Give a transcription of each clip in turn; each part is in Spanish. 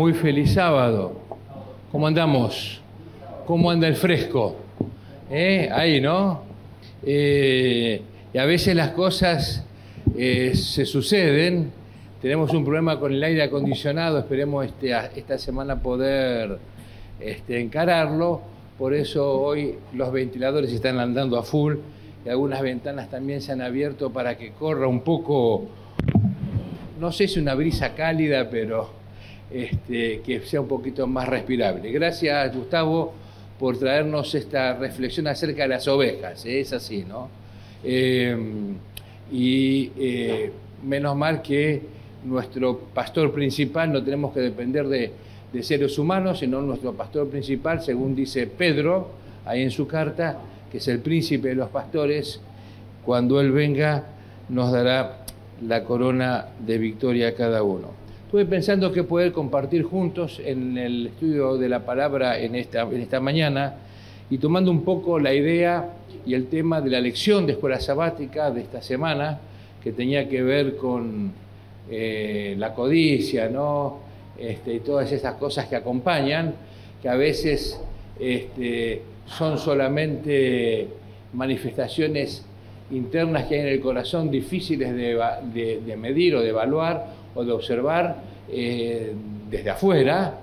Muy feliz sábado. ¿Cómo andamos? ¿Cómo anda el fresco? ¿Eh? Ahí, ¿no? Eh, y a veces las cosas eh, se suceden. Tenemos un problema con el aire acondicionado. Esperemos este, esta semana poder este, encararlo. Por eso hoy los ventiladores están andando a full y algunas ventanas también se han abierto para que corra un poco, no sé si una brisa cálida, pero este, que sea un poquito más respirable. Gracias, Gustavo, por traernos esta reflexión acerca de las ovejas. ¿eh? Es así, ¿no? Eh, y eh, menos mal que nuestro pastor principal no tenemos que depender de, de seres humanos, sino nuestro pastor principal, según dice Pedro, ahí en su carta, que es el príncipe de los pastores, cuando Él venga nos dará la corona de victoria a cada uno. Estuve pensando que poder compartir juntos en el estudio de la palabra en esta, en esta mañana y tomando un poco la idea y el tema de la lección de escuela sabática de esta semana, que tenía que ver con eh, la codicia, ¿no? Este, y todas esas cosas que acompañan, que a veces este, son solamente manifestaciones internas que hay en el corazón difíciles de medir o de evaluar, o de observar eh, desde afuera,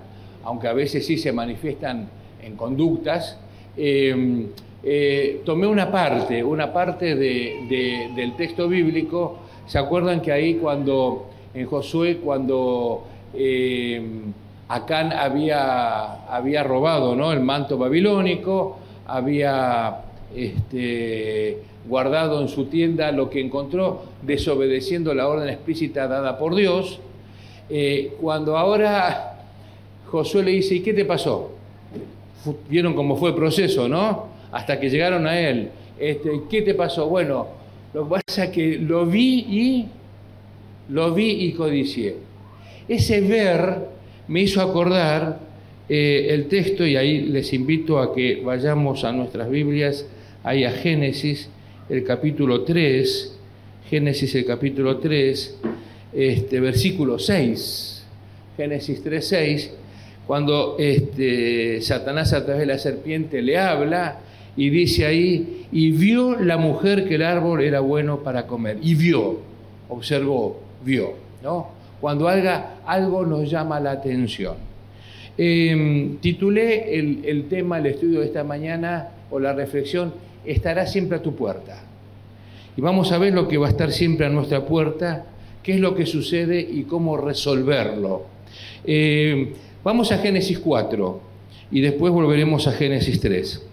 aunque a veces sí se manifiestan en conductas, eh, eh, tomé una parte, una parte del texto bíblico. ¿Se acuerdan que ahí cuando, en Josué, cuando Acán había, había robado ¿no? el manto babilónico, había este, guardado en su tienda lo que encontró, desobedeciendo la orden explícita dada por Dios, eh, cuando ahora Josué le dice, ¿y qué te pasó? Vieron cómo fue el proceso, ¿no? Hasta que llegaron a él. Este, ¿Qué te pasó? Bueno, lo que pasa es que lo vi y lo vi y codicié. Ese ver me hizo acordar eh, el texto y ahí les invito a que vayamos a nuestras Biblias, ahí a Génesis, el capítulo 3, Génesis el capítulo 3, este, versículo 6, Génesis 3, 6, cuando este, Satanás a través de la serpiente le habla y dice ahí, y vio la mujer que el árbol era bueno para comer, y vio, observó, vio, ¿no? Cuando algo nos llama la atención. Em, titulé el, el tema, el estudio de esta mañana, o la reflexión, estará siempre a tu puerta. Y vamos a ver lo que va a estar siempre a nuestra puerta, qué es lo que sucede y cómo resolverlo. Eh, vamos a Génesis 4 y después volveremos a Génesis 3.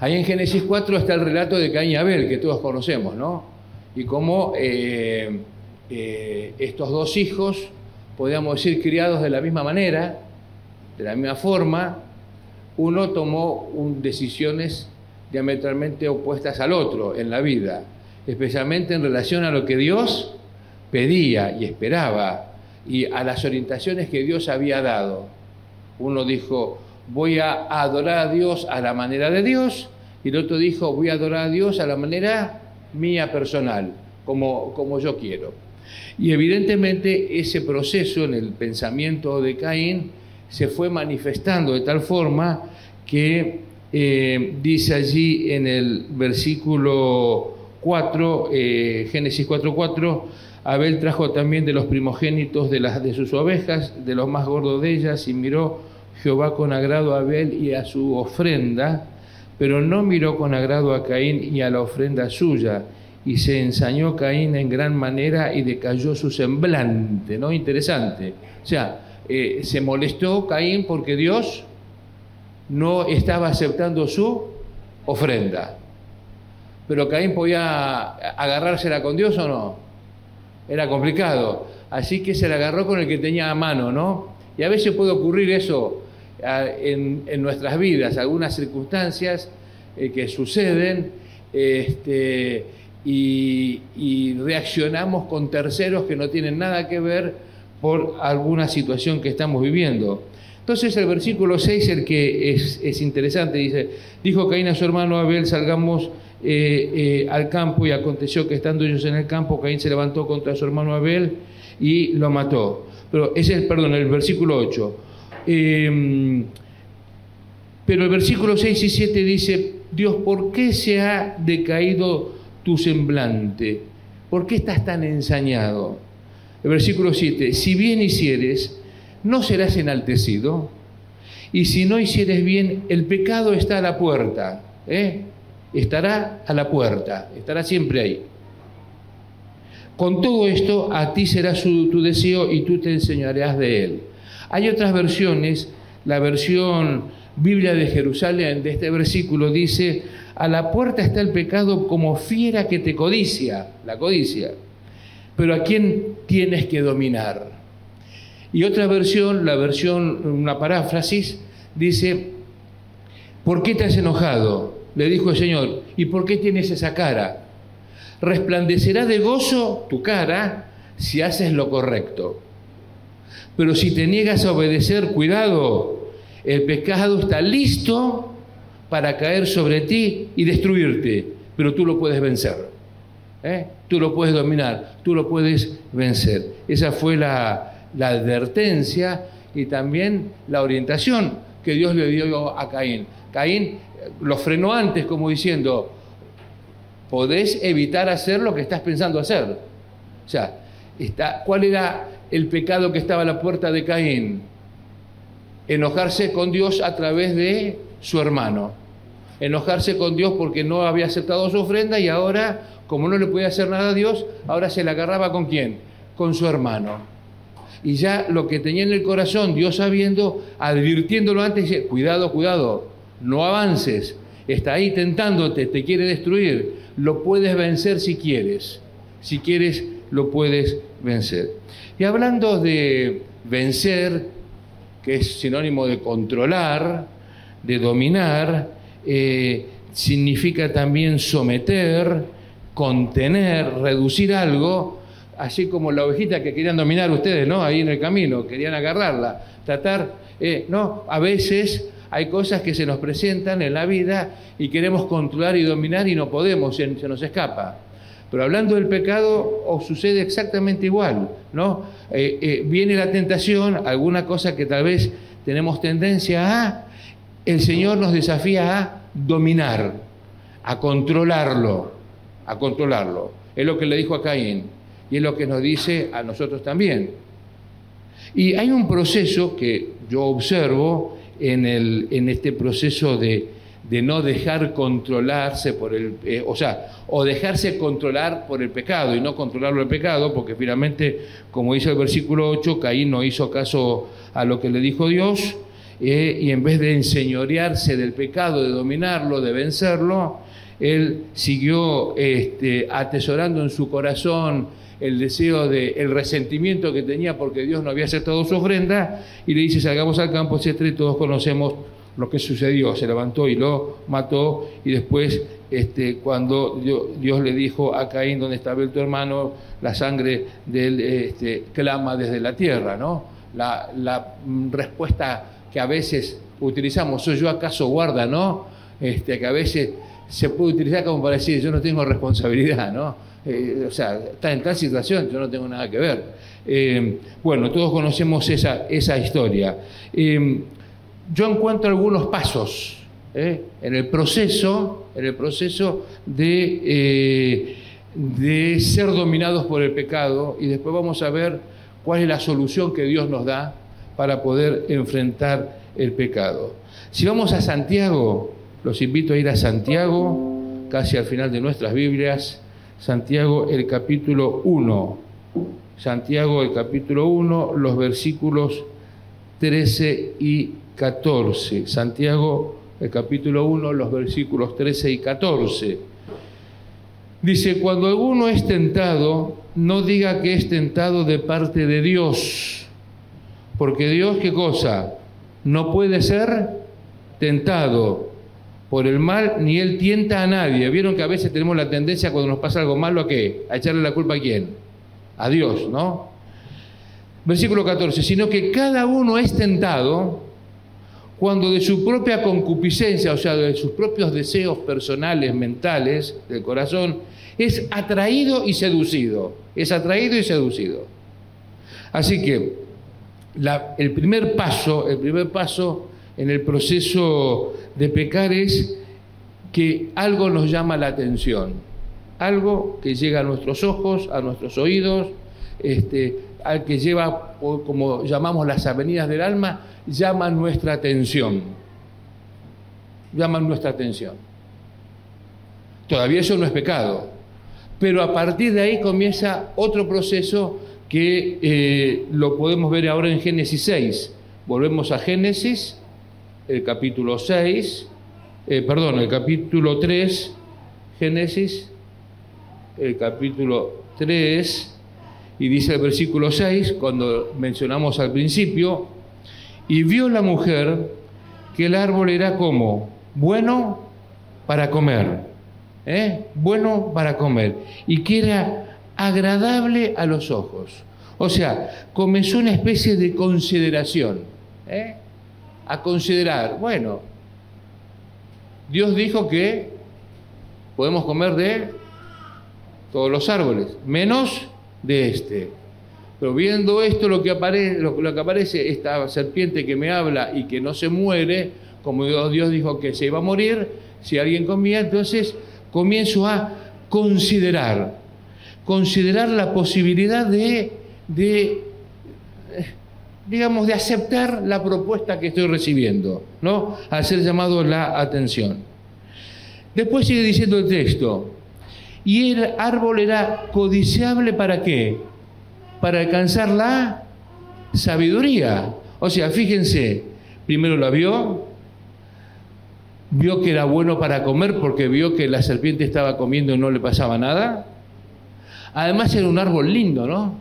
Ahí en Génesis 4 está el relato de Caín y Abel, que todos conocemos, ¿no? Y cómo eh, eh, estos dos hijos, podríamos decir, criados de la misma manera, de la misma forma, uno tomó decisiones diametralmente opuestas al otro en la vida, especialmente en relación a lo que Dios pedía y esperaba y a las orientaciones que Dios había dado. Uno dijo, voy a adorar a Dios a la manera de Dios, y el otro dijo, voy a adorar a Dios a la manera mía personal, como, como yo quiero. Y evidentemente ese proceso en el pensamiento de Caín se fue manifestando de tal forma que eh, dice allí en el versículo 4, eh, Génesis 4, 4, Abel trajo también de los primogénitos de, las, de sus ovejas, de los más gordos de ellas, y miró Jehová con agrado a Abel y a su ofrenda, pero no miró con agrado a Caín y a la ofrenda suya, y se ensañó Caín en gran manera y decayó su semblante, ¿no? Interesante. O sea, eh, se molestó Caín porque Dios no estaba aceptando su ofrenda. Pero Caín podía agarrársela con Dios o no. Era complicado. Así que se la agarró con el que tenía a mano, ¿no? Y a veces puede ocurrir eso en, nuestras vidas, algunas circunstancias eh, que suceden este, y, y reaccionamos con terceros que no tienen nada que ver por alguna situación que estamos viviendo. Entonces el versículo 6, el que es, interesante, dice, dijo Caín a su hermano Abel, salgamos eh, eh, al campo y aconteció que estando ellos en el campo, Caín se levantó contra su hermano Abel y lo mató. Pero ese es, perdón, el versículo 8. Em, pero el versículo 6 y 7 dice, Dios, ¿por qué se ha decaído tu semblante? ¿Por qué estás tan ensañado? Versículo 7, si bien hicieres, no serás enaltecido. Y si no hicieres bien, el pecado está a la puerta. ¿eh? Estará a la puerta, estará siempre ahí. Con todo esto, a ti será tu deseo y tú te enseñarás de él. Hay otras versiones, la versión Biblia de Jerusalén de este versículo dice, a la puerta está el pecado como fiera que te codicia, la codicia. Pero ¿a quién tienes que dominar? Y otra versión, la versión, una paráfrasis, dice, ¿por qué te has enojado? Le dijo el Señor, ¿y por qué tienes esa cara? Resplandecerá de gozo tu cara si haces lo correcto. Pero si te niegas a obedecer, cuidado, el pecado está listo para caer sobre ti y destruirte, pero tú lo puedes vencer. ¿eh? Tú lo puedes dominar, tú lo puedes vencer. Esa fue la, advertencia y también la orientación que Dios le dio a Caín. Caín eh, lo frenó antes como diciendo, podés evitar hacer lo que estás pensando hacer. O sea, ¿cuál era el pecado que estaba a la puerta de Caín? enojarse con Dios a través de su hermano. Enojarse con Dios porque no había aceptado su ofrenda y ahora, como no le podía hacer nada a Dios, ahora se la agarraba con quién? Con su hermano. Y ya lo que tenía en el corazón, Dios sabiendo, advirtiéndolo antes, dice, cuidado, cuidado, no avances, está ahí tentándote, te quiere destruir, lo puedes vencer si quieres, si quieres lo puedes vencer. Y hablando de vencer, que es sinónimo de controlar, de dominar, eh, significa también someter, contener, reducir algo, así como la ovejita que querían dominar ustedes, ¿no? Ahí en el camino, querían agarrarla, tratar, eh, ¿no? A veces hay cosas que se nos presentan en la vida y queremos controlar y dominar y no podemos, se nos escapa. Pero hablando del pecado, os sucede exactamente igual, ¿no? Eh, eh, viene la tentación, alguna cosa que tal vez tenemos tendencia a, el Señor nos desafía a dominar, a controlarlo, a controlarlo. Es lo que le dijo a Caín y es lo que nos dice a nosotros también. Y hay un proceso que yo observo en, el, en este proceso de, de no dejar controlarse por el, eh, o sea, o dejarse controlar por el pecado y no controlarlo el pecado, porque finalmente, como dice el versículo 8, Caín no hizo caso a lo que le dijo Dios, eh, y en vez de enseñorearse del pecado, de dominarlo, de vencerlo, él siguió este, atesorando en su corazón el deseo de, el resentimiento que tenía porque Dios no había aceptado su ofrenda, y le dice, salgamos al campo, etc., y todos conocemos lo que sucedió, se levantó y lo mató y después este, cuando Dios, le dijo a Caín, donde estaba tu hermano, la sangre de él este, clama desde la tierra, ¿no? La, la, respuesta que a veces utilizamos, ¿soy yo acaso guarda, no? Este, que a veces se puede utilizar como para decir, yo no tengo responsabilidad, ¿no? Eh, o sea, está en tal situación, yo no tengo nada que ver. Eh, bueno, todos conocemos esa, esa historia. Eh, yo encuentro algunos pasos en el proceso, en el proceso de, de ser dominados por el pecado y después vamos a ver cuál es la solución que Dios nos da para poder enfrentar el pecado. Si vamos a Santiago, los invito a ir a Santiago, casi al final de nuestras Biblias, Santiago el capítulo 1. Santiago el capítulo 1, los versículos 13 y 14. Santiago, el capítulo 1, los versículos 13 y 14. Dice, cuando alguno es tentado, no diga que es tentado de parte de Dios, porque Dios, ¿qué cosa? No puede ser tentado por el mal, ni Él tienta a nadie. Vieron que a veces tenemos la tendencia cuando nos pasa algo malo a qué? A echarle la culpa a quién? A Dios, ¿no? Versículo 14, sino que cada uno es tentado cuando de su propia concupiscencia, o sea, de sus propios deseos personales, mentales, del corazón, es atraído y seducido. Es atraído y seducido. Así que el primer paso, el primer paso en el proceso de pecar es que algo nos llama la atención, algo que llega a nuestros ojos, a nuestros oídos, este, al que lleva, como llamamos las avenidas del alma, llama nuestra atención. Llaman nuestra atención. Todavía eso no es pecado. Pero a partir de ahí comienza otro proceso que eh, lo podemos ver ahora en Génesis 6. Volvemos a Génesis, el capítulo 6, eh, perdón, el capítulo 3, Génesis, el capítulo 3, y dice el versículo 6, cuando mencionamos al principio, y vio la mujer que el árbol era como bueno para comer, ¿eh? bueno para comer, y que era agradable a los ojos. O sea, comenzó una especie de consideración, ¿eh? A considerar, bueno, Dios dijo que podemos comer de todos los árboles, menos de este. Pero viendo esto, lo que, aparece, lo, que aparece, esta serpiente que me habla y que no se muere, como Dios dijo que se iba a morir, si alguien comía, entonces comienzo a considerar, considerar la posibilidad de, de digamos, de aceptar la propuesta que estoy recibiendo, ¿no? Al ser llamado la atención. Después sigue diciendo el texto, y el árbol era codiciable para qué? Para alcanzar la sabiduría. O sea, fíjense, primero la vio, vio que era bueno para comer porque vio que la serpiente estaba comiendo y no le pasaba nada. Además era un árbol lindo, ¿no?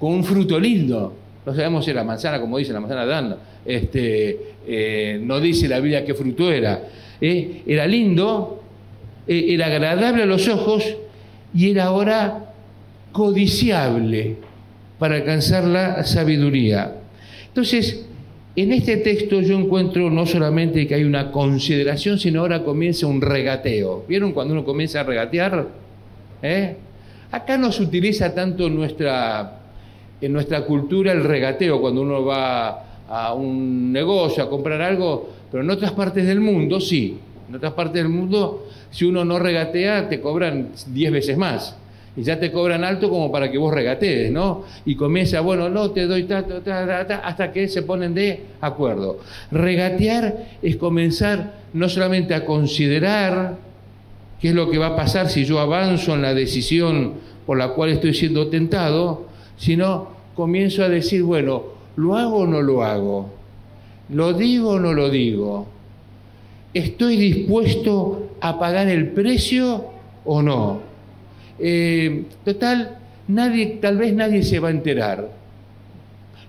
Con un fruto lindo. No sabemos si era manzana, como dice la manzana de Este, eh, no dice la Biblia qué fruto era. Eh, era lindo, eh, era agradable a los ojos y era ahora codiciable para alcanzar la sabiduría. Entonces, en este texto yo encuentro no solamente que hay una consideración, sino ahora comienza un regateo. ¿Vieron cuando uno comienza a regatear? Acá no se utiliza tanto nuestra, en nuestra cultura el regateo, cuando uno va a un negocio a comprar algo, pero en otras partes del mundo sí. En otras partes del mundo si uno no regatea, te cobran 10 veces más. Y ya te cobran alto como para que vos regatees, ¿no? Y comienza, bueno, no, te doy tanto, hasta que se ponen de acuerdo. Regatear es comenzar no solamente a considerar qué es lo que va a pasar si yo avanzo en la decisión por la cual estoy siendo tentado, sino comienzo a decir, bueno, ¿lo hago o no lo hago? ¿Lo digo o no lo digo? ¿Estoy dispuesto a pagar el precio o no? Eh, total, nadie, tal vez nadie se va a enterar.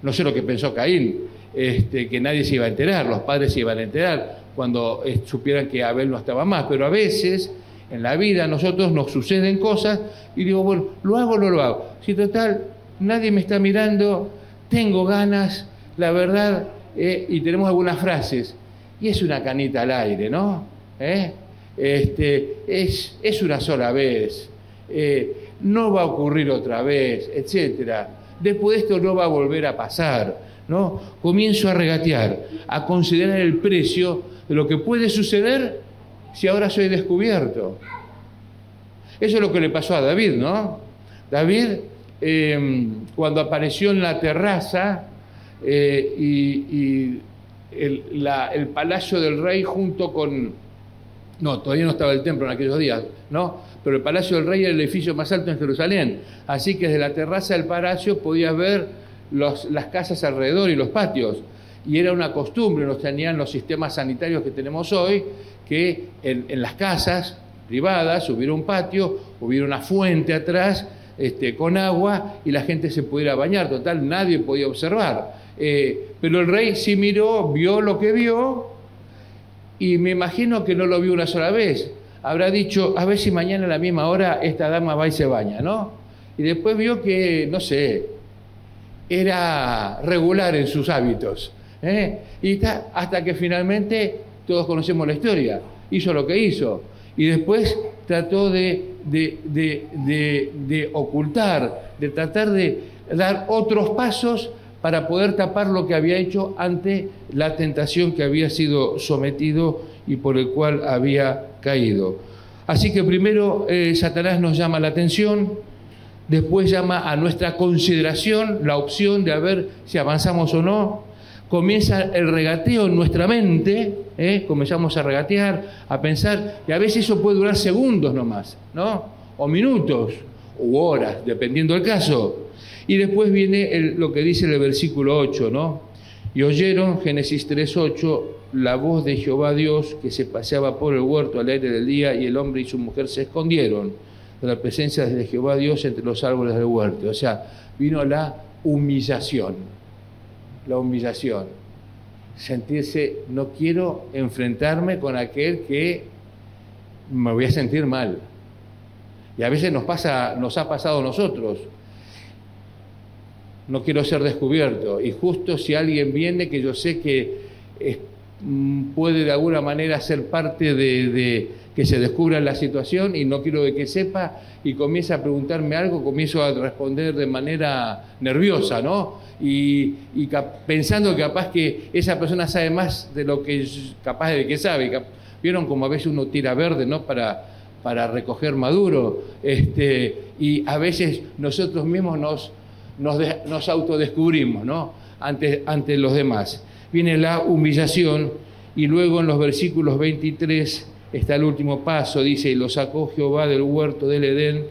No sé lo que pensó Caín, este, que nadie se iba a enterar, los padres se iban a enterar cuando eh, supieran que Abel no estaba más, pero a veces en la vida a nosotros nos suceden cosas y digo, bueno, ¿lo hago o no lo hago? Si total, nadie me está mirando, tengo ganas, la verdad, eh, y tenemos algunas frases y es una canita al aire, ¿no? ¿Eh? Este, es, es, una sola vez, eh, no va a ocurrir otra vez, etc. Después de esto no va a volver a pasar, ¿no? Comienzo a regatear, a considerar el precio de lo que puede suceder si ahora soy descubierto. Eso es lo que le pasó a David, ¿no? David, em, cuando apareció en la terraza eh, y el, palacio del rey junto con... No, todavía no estaba el templo en aquellos días, ¿no? Pero el palacio del rey era el edificio más alto en Jerusalén. Así que desde la terraza del palacio podías ver las casas alrededor y los patios. Y era una costumbre, no tenían los sistemas sanitarios que tenemos hoy, que en, las casas privadas hubiera un patio, hubiera una fuente atrás este, con agua y la gente se pudiera bañar. Total, nadie podía observar. Eh, pero el rey sí miró, vio lo que vio y me imagino que no lo vio una sola vez. Habrá dicho, a ver si mañana a la misma hora esta dama va y se baña, ¿no? Y después vio que, no sé, era regular en sus hábitos. ¿eh? Y hasta que finalmente todos conocemos la historia. Hizo lo que hizo. Y después trató de, de, de, ocultar, de tratar de dar otros pasos para poder tapar lo que había hecho ante la tentación que había sido sometido y por el cual había caído. Así que primero eh, Satanás nos llama la atención, después llama a nuestra consideración la opción de ver si avanzamos o no, comienza el regateo en nuestra mente, ¿eh? comenzamos a regatear, a pensar, y a veces eso puede durar segundos nomás, ¿no? O minutos, u horas, dependiendo del caso. Y después viene lo que dice el versículo 8, ¿no? Y oyeron, Génesis 3.8, la voz de Jehová Dios que se paseaba por el huerto al aire del día y el hombre y su mujer se escondieron de la presencia de Jehová Dios entre los árboles del huerto. O sea, vino la humillación, la humillación. Sentirse, no quiero enfrentarme con aquel que me voy a sentir mal. Y a veces nos pasa, nos ha pasado a nosotros no quiero ser descubierto. Y justo si alguien viene que yo sé que puede de alguna manera ser parte de, que se descubra la situación y no quiero que sepa y comienza a preguntarme algo, comienzo a responder de manera nerviosa, ¿no? Y, pensando que capaz que esa persona sabe más de lo que es capaz de que sabe. Vieron como a veces uno tira verde, ¿no? Para, para recoger maduro. Este, y a veces nosotros mismos nos nos, autodescubrimos ¿no? ante, ante los demás. Viene la humillación y luego en los versículos 23 está el último paso, dice, y lo sacó Jehová del huerto del Edén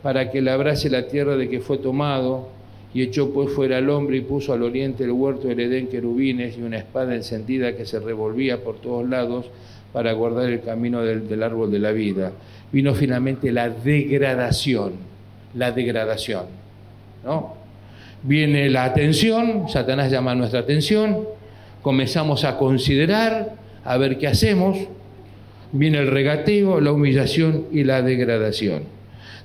para que labrase la tierra de que fue tomado, y echó pues fuera al hombre y puso al oriente el huerto del Edén querubines y una espada encendida que se revolvía por todos lados para guardar el camino del, del árbol de la vida. Vino finalmente la degradación, la degradación, ¿no? Viene la atención, Satanás llama nuestra atención, comenzamos a considerar, a ver qué hacemos, viene el regateo, la humillación y la degradación.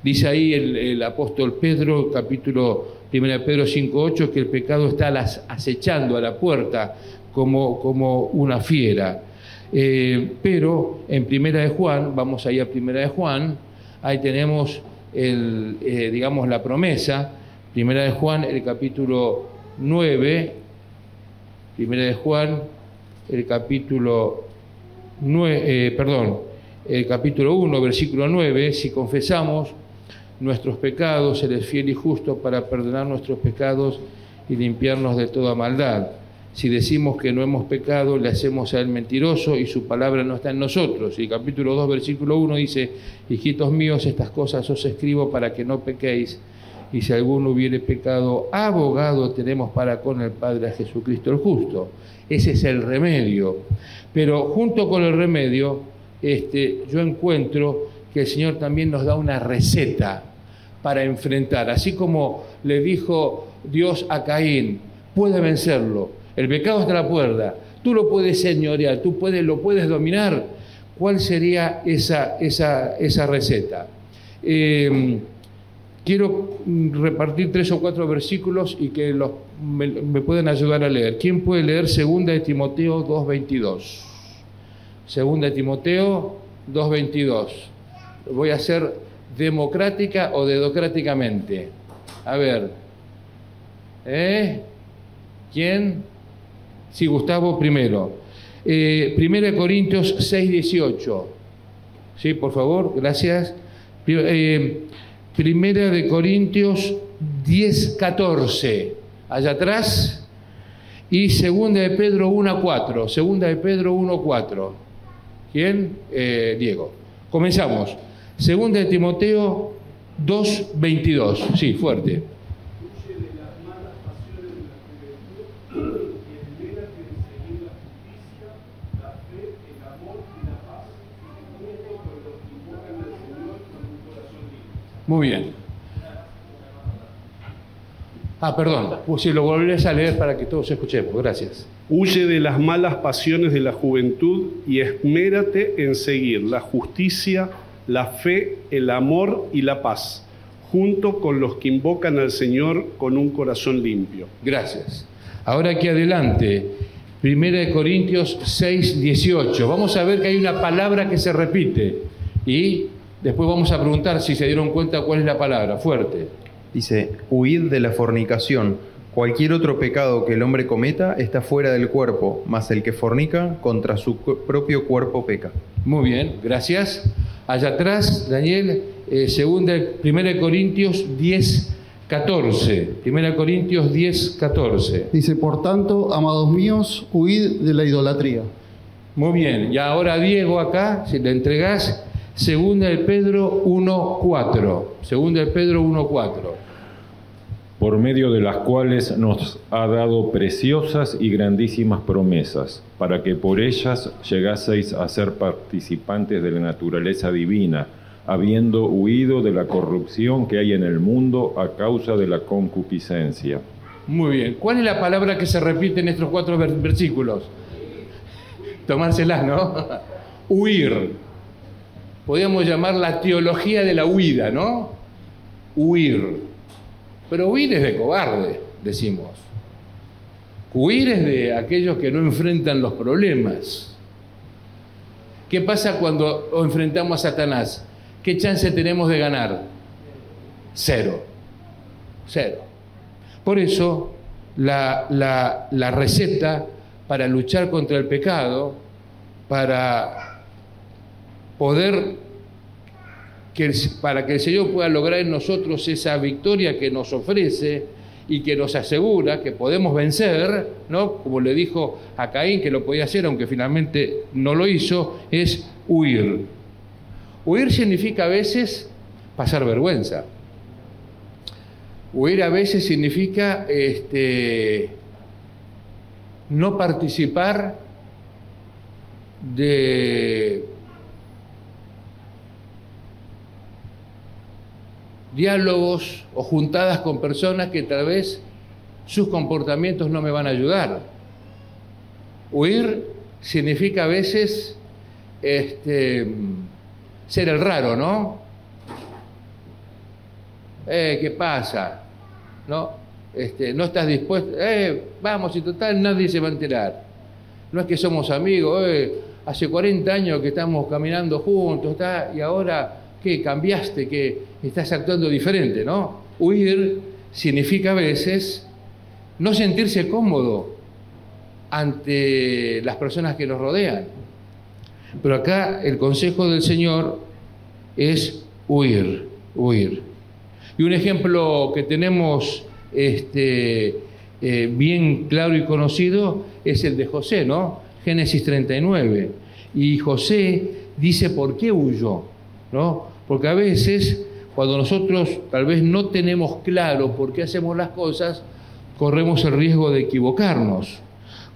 Dice ahí el, apóstol Pedro, capítulo 1 de Pedro 5.8, que el pecado está acechando a la puerta como, como una fiera. Eh, pero en Primera de Juan, vamos ahí a Primera de Juan, ahí tenemos el, eh, digamos la promesa Primera de Juan, el capítulo 9, Primera de Juan, el capítulo 9, eh, perdón, el capítulo 1, versículo 9, si confesamos nuestros pecados, Él es fiel y justo para perdonar nuestros pecados y limpiarnos de toda maldad. Si decimos que no hemos pecado, le hacemos a Él mentiroso y su palabra no está en nosotros. Y el capítulo 2, versículo 1 dice, hijitos míos, estas cosas os escribo para que no pequéis y si alguno hubiere pecado, abogado tenemos para con el Padre a Jesucristo el justo. Ese es el remedio. Pero junto con el remedio, este, yo encuentro que el Señor también nos da una receta para enfrentar. Así como le dijo Dios a Caín, puede vencerlo, el pecado está a la puerta, tú lo puedes señorear, tú puedes, lo puedes dominar. ¿Cuál sería esa, esa, esa receta? Eh, quiero mm, repartir tres o cuatro versículos y que los, me, pueden ayudar a leer. ¿Quién puede leer Segunda de Timoteo 2.22? Segunda de Timoteo 2.22. Voy a hacer democrática o dedocráticamente. A ver. ¿Eh? ¿Quién? Sí, Gustavo primero. Eh, primera de Corintios 6.18. Sí, por favor, gracias. Eh, Primera de Corintios 10, 14, allá atrás, y Segunda de Pedro 1, 4, Segunda de Pedro 1, 4. ¿Quién? Eh, Diego. Comenzamos. Segunda de Timoteo 2, 22. Sí, fuerte. Muy bien. Ah, perdón, pues si lo volvés a leer para que todos escuchemos. Gracias. Huye de las malas pasiones de la juventud y esmérate en seguir la justicia, la fe, el amor y la paz, junto con los que invocan al Señor con un corazón limpio. Gracias. Ahora aquí adelante, Primera de Corintios 6, 18. Vamos a ver que hay una palabra que se repite y Después vamos a preguntar si se dieron cuenta cuál es la palabra, fuerte. Dice, huid de la fornicación. Cualquier otro pecado que el hombre cometa está fuera del cuerpo, mas el que fornica contra su propio cuerpo peca. Muy bien, gracias. Allá atrás, Daniel, eh, segunda, primera Corintios 10, 14. Primera Corintios 10, 14. Dice, por tanto, amados míos, huid de la idolatría. Muy bien, y ahora Diego acá, si le entregás, segunda de Pedro 1, 4. Segunda de Pedro 1, 4 por medio de las cuales nos ha dado preciosas y grandísimas promesas, para que por ellas llegaseis a ser participantes de la naturaleza divina, habiendo huido de la corrupción que hay en el mundo a causa de la concupiscencia. Muy bien. ¿Cuál es la palabra que se repite en estos cuatro versículos? Tomárselas, ¿no? Huir. Podríamos llamar la teología de la huida, ¿no? Huir. Pero huir es de cobarde, decimos. Huir es de aquellos que no enfrentan los problemas. ¿Qué pasa cuando enfrentamos a Satanás? ¿Qué chance tenemos de ganar? Cero. Cero. Por eso, la, la receta para luchar contra el pecado, para poder para que el Señor pueda lograr en nosotros esa victoria que nos ofrece y que nos asegura que podemos vencer, ¿no? Como le dijo a Caín que lo podía hacer, aunque finalmente no lo hizo, es huir. Huir significa a veces pasar vergüenza. Huir a veces significa este, no participar de diálogos o juntadas con personas que tal vez sus comportamientos no me van a ayudar. Huir significa a veces este, ser el raro, ¿no? Eh, ¿Qué pasa? ¿No? Este, no estás dispuesto, eh, vamos, y total nadie se va a enterar. No es que somos amigos, eh, hace 40 años que estamos caminando juntos, está, y ahora que cambiaste, que estás actuando diferente, ¿no? Huir significa a veces no sentirse cómodo ante las personas que nos rodean. Pero acá el consejo del Señor es huir, huir. Y un ejemplo que tenemos este, eh, bien claro y conocido es el de José, ¿no? Génesis 39. Y José dice por qué huyó, ¿no? Porque a veces, cuando nosotros tal vez no tenemos claro por qué hacemos las cosas, corremos el riesgo de equivocarnos.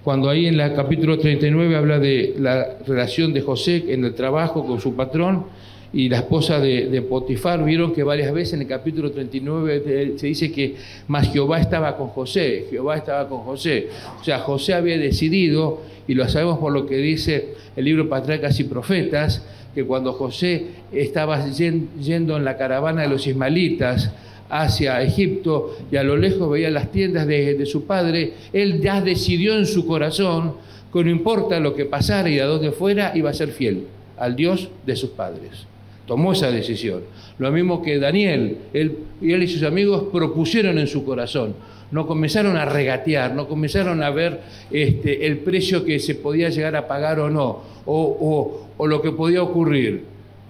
Cuando ahí en el capítulo 39 habla de la relación de José en el trabajo con su patrón y la esposa de, Potifar, vieron que varias veces en el capítulo 39 se dice que más Jehová estaba con José, Jehová estaba con José. O sea, José había decidido, y lo sabemos por lo que dice el libro Patriarcas y Profetas, que cuando José estaba yendo en la caravana de los ismaelitas hacia Egipto y a lo lejos veía las tiendas de, su padre, él ya decidió en su corazón que no importa lo que pasara y a dónde fuera, iba a ser fiel al Dios de sus padres. Tomó esa decisión. Lo mismo que Daniel, él, él y sus amigos propusieron en su corazón no comenzaron a regatear, no comenzaron a ver este, el precio que se podía llegar a pagar o no, o, lo que podía ocurrir.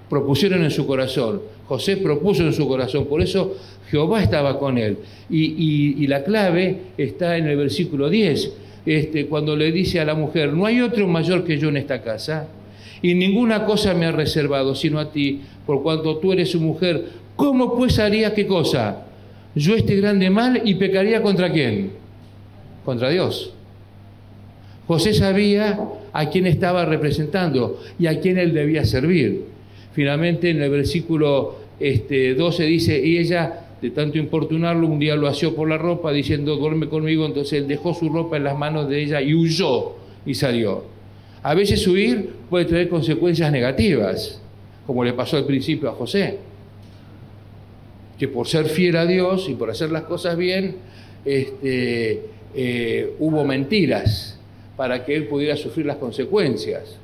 Propusieron en su corazón. José propuso en su corazón, por eso Jehová estaba con él. Y, la clave está en el versículo 10, este, cuando le dice a la mujer, no hay otro mayor que yo en esta casa, y ninguna cosa me ha reservado sino a ti, por cuanto tú eres su mujer. ¿Cómo pues haría qué cosa? yo este grande mal y pecaría contra quién? Contra Dios. José sabía a quién estaba representando y a quién él debía servir. Finalmente en el versículo este, 12 dice, y ella, de tanto importunarlo, un día lo asió por la ropa diciendo, duerme conmigo, entonces él dejó su ropa en las manos de ella y huyó y salió. A veces huir puede traer consecuencias negativas, como le pasó al principio a José que por ser fiel a Dios y por hacer las cosas bien, este, eh, hubo mentiras para que él pudiera sufrir las consecuencias.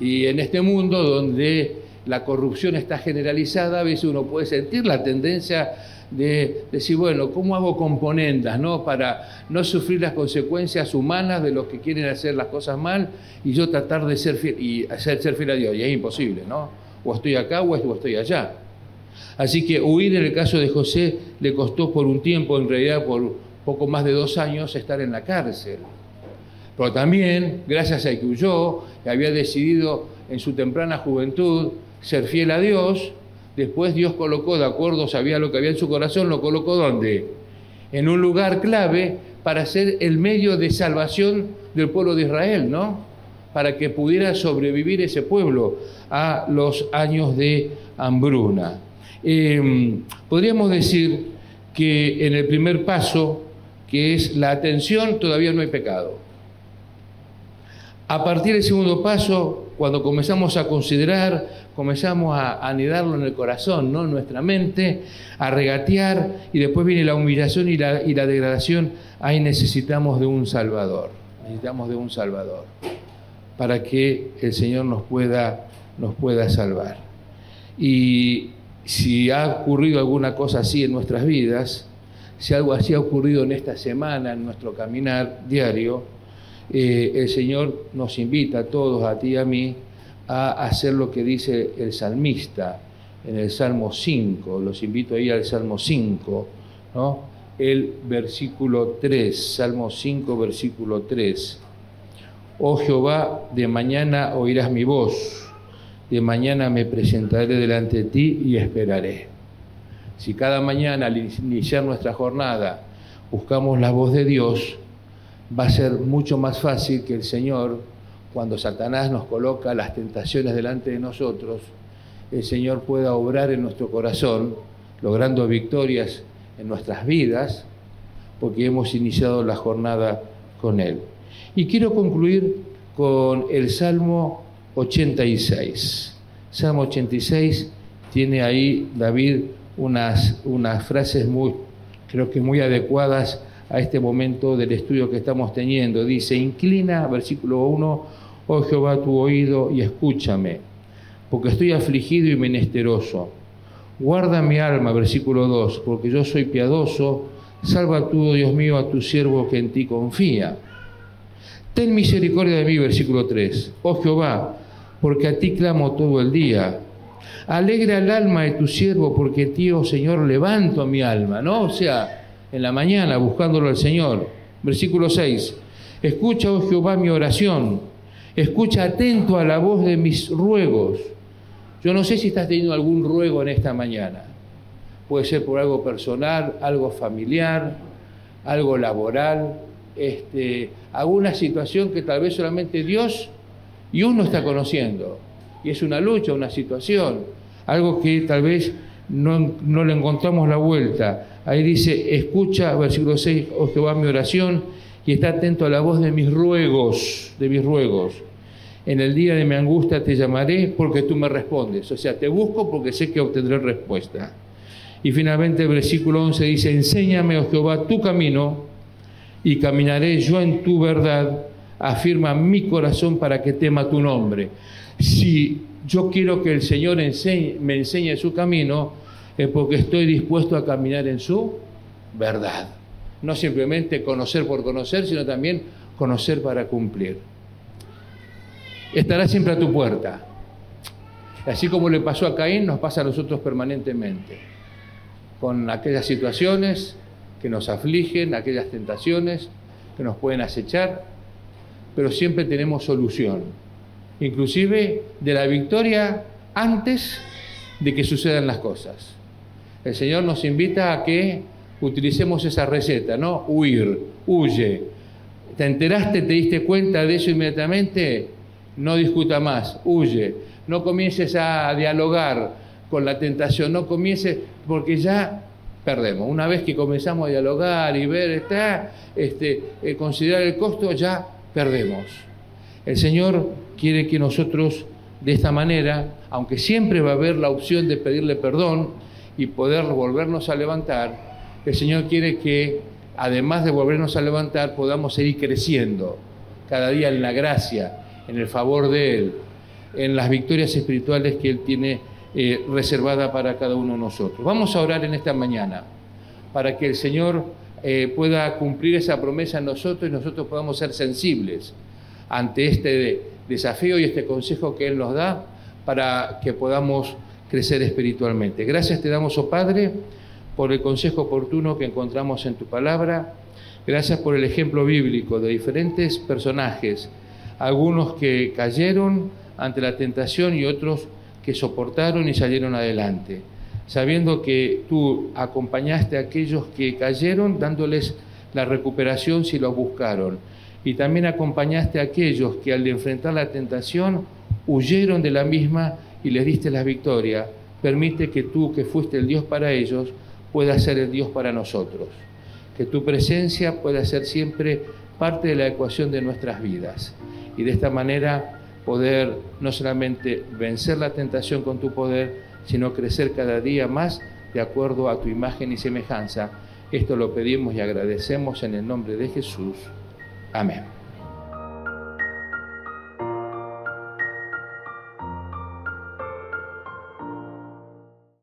Y en este mundo donde la corrupción está generalizada, a veces uno puede sentir la tendencia de decir, bueno, ¿cómo hago componendas ¿no? para no sufrir las consecuencias humanas de los que quieren hacer las cosas mal y yo tratar de ser fiel, y hacer ser fiel a Dios? Y es imposible, ¿no? O estoy acá o estoy allá. Así que huir en el caso de José le costó por un tiempo, en realidad por poco más de dos años, estar en la cárcel. Pero también, gracias a que huyó, que había decidido en su temprana juventud ser fiel a Dios, después Dios colocó, de acuerdo, sabía lo que había en su corazón, lo colocó donde? En un lugar clave para ser el medio de salvación del pueblo de Israel, ¿no? Para que pudiera sobrevivir ese pueblo a los años de hambruna. Em, podríamos decir que en el primer paso, que es la atención, todavía no hay pecado. A partir del segundo paso, cuando comenzamos a considerar, comenzamos a anidarlo en el corazón, ¿no? en nuestra mente, a regatear, y después viene la humillación y la, degradación, ahí necesitamos de un Salvador, necesitamos de un Salvador, para que el Señor nos pueda, nos pueda salvar. Y si ha ocurrido alguna cosa así en nuestras vidas, si algo así ha ocurrido en esta semana, en nuestro caminar diario, eh, el Señor nos invita a todos, a ti y a mí, a hacer lo que dice el salmista en el Salmo 5. Los invito ahí al Salmo 5, ¿no? El versículo 3, Salmo 5, versículo 3. Oh Jehová, de mañana oirás mi voz, de mañana me presentaré delante de ti y esperaré. Si cada mañana al iniciar nuestra jornada buscamos la voz de Dios, va a ser mucho más fácil que el Señor, cuando Satanás nos coloca las tentaciones delante de nosotros, el Señor pueda obrar en nuestro corazón, logrando victorias en nuestras vidas, porque hemos iniciado la jornada con Él. Y quiero concluir con el Salmo 86. Salmo 86 tiene ahí David unas, unas frases muy, creo que muy adecuadas a este momento del estudio que estamos teniendo. Dice, inclina, versículo 1, oh Jehová tu oído y escúchame, porque estoy afligido y menesteroso. Guarda mi alma, versículo 2, porque yo soy piadoso, salva tú, oh Dios mío, a tu siervo que en ti confía. Ten misericordia de mí, versículo 3, oh Jehová, porque a ti clamo todo el día. Alegra el alma de tu siervo, porque ti, oh Señor, levanto mi alma, ¿no? O sea, en la mañana buscándolo al Señor. Versículo 6. Escucha, oh Jehová, mi oración. Escucha atento a la voz de mis ruegos. Yo no sé si estás teniendo algún ruego en esta mañana. Puede ser por algo personal, algo familiar, algo laboral, este, alguna situación que tal vez solamente Dios y uno está conociendo. Y es una lucha, una situación, algo que tal vez no, no le encontramos la vuelta Ahí dice, escucha, versículo 6, oh Jehová, mi oración y está atento a la voz de mis ruegos, de mis ruegos. En el día de mi angustia te llamaré porque tú me respondes. O sea, te busco porque sé que obtendré respuesta. Y finalmente el versículo 11 dice, enséñame, oh Jehová, tu camino y caminaré yo en tu verdad. Afirma mi corazón para que tema tu nombre. Si yo quiero que el Señor me enseñe su camino, es porque estoy dispuesto a caminar en su verdad. No simplemente conocer por conocer, sino también conocer para cumplir. Estará siempre a tu puerta. Así como le pasó a Caín, nos pasa a nosotros permanentemente. Con aquellas situaciones que nos afligen, aquellas tentaciones que nos pueden acechar, pero siempre tenemos solución. Inclusive de la victoria antes de que sucedan las cosas. El Señor nos invita a que utilicemos esa receta, ¿no? Huir, huye. ¿Te enteraste, te diste cuenta de eso inmediatamente? No discuta más, huye. No comiences a dialogar con la tentación, no comiences, porque ya perdemos. Una vez que comenzamos a dialogar y ver, está, este, eh, considerar el costo, ya perdemos. El Señor quiere que nosotros de esta manera, aunque siempre va a haber la opción de pedirle perdón, y poder volvernos a levantar, el Señor quiere que, además de volvernos a levantar, podamos seguir creciendo cada día en la gracia, en el favor de Él, en las victorias espirituales que Él tiene eh, reservada para cada uno de nosotros. Vamos a orar en esta mañana para que el Señor eh, pueda cumplir esa promesa en nosotros y nosotros podamos ser sensibles ante este desafío y este consejo que Él nos da para que podamos crecer espiritualmente. Gracias te damos, oh Padre, por el consejo oportuno que encontramos en tu palabra. Gracias por el ejemplo bíblico de diferentes personajes, algunos que cayeron ante la tentación y otros que soportaron y salieron adelante, sabiendo que tú acompañaste a aquellos que cayeron dándoles la recuperación si lo buscaron, y también acompañaste a aquellos que al enfrentar la tentación huyeron de la misma y les diste la victoria. Permite que tú, que fuiste el Dios para ellos, puedas ser el Dios para nosotros. Que tu presencia pueda ser siempre parte de la ecuación de nuestras vidas. Y de esta manera poder no solamente vencer la tentación con tu poder, sino crecer cada día más de acuerdo a tu imagen y semejanza. Esto lo pedimos y agradecemos en el nombre de Jesús. Amén.